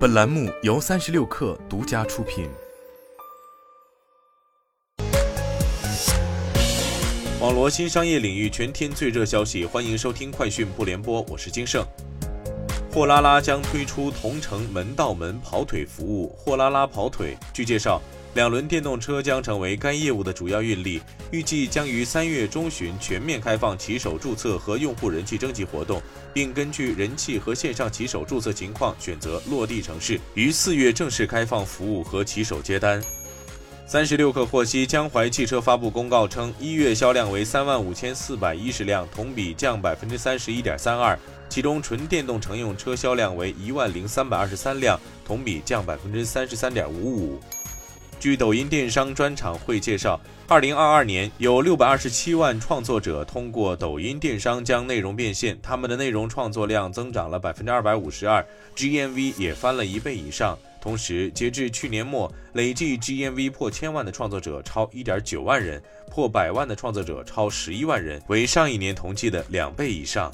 本栏目由三十六氪独家出品。网罗新商业领域全天最热消息，欢迎收听快讯不联播，我是金盛。货拉拉将推出同城门到门跑腿服务，货拉拉跑腿。据介绍。两轮电动车将成为该业务的主要运力，预计将于三月中旬全面开放骑手注册和用户人气征集活动，并根据人气和线上骑手注册情况选择落地城市，于四月正式开放服务和骑手接单。三十六氪获悉，江淮汽车发布公告称，一月销量为三万五千四百一十辆，同比降百分之三十一点三二，其中纯电动乘用车销量为一万零三百二十三辆，同比降百分之三十三点五五。据抖音电商专场会介绍，二零二二年有六百二十七万创作者通过抖音电商将内容变现，他们的内容创作量增长了百分之二百五十二，GMV 也翻了一倍以上。同时，截至去年末，累计 GMV 破千万的创作者超一点九万人，破百万的创作者超十一万人，为上一年同期的两倍以上。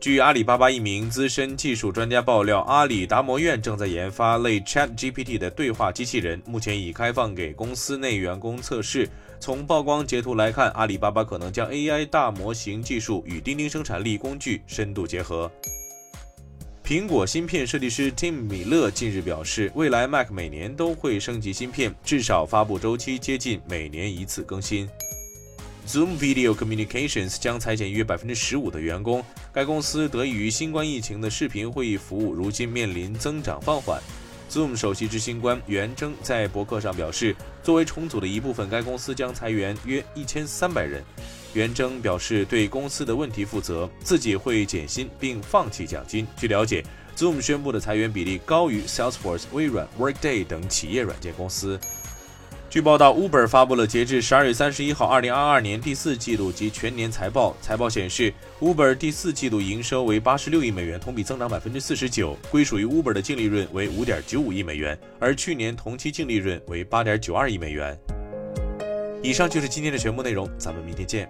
据阿里巴巴一名资深技术专家爆料，阿里达摩院正在研发类 Chat GPT 的对话机器人，目前已开放给公司内员工测试。从曝光截图来看，阿里巴巴可能将 AI 大模型技术与钉钉生产力工具深度结合。苹果芯片设计师 Tim 米勒近日表示，未来 Mac 每年都会升级芯片，至少发布周期接近每年一次更新。Zoom Video Communications 将裁减约百分之十五的员工。该公司得益于新冠疫情的视频会议服务，如今面临增长放缓。Zoom 首席执行官袁征在博客上表示，作为重组的一部分，该公司将裁员约一千三百人。袁征表示对公司的问题负责，自己会减薪并放弃奖金。据了解，Zoom 宣布的裁员比例高于 Salesforce、微软、Workday 等企业软件公司。据报道，Uber 发布了截至十二月三十一号二零二二年第四季度及全年财报。财报显示，Uber 第四季度营收为八十六亿美元，同比增长百分之四十九，归属于 Uber 的净利润为五点九五亿美元，而去年同期净利润为八点九二亿美元。以上就是今天的全部内容，咱们明天见。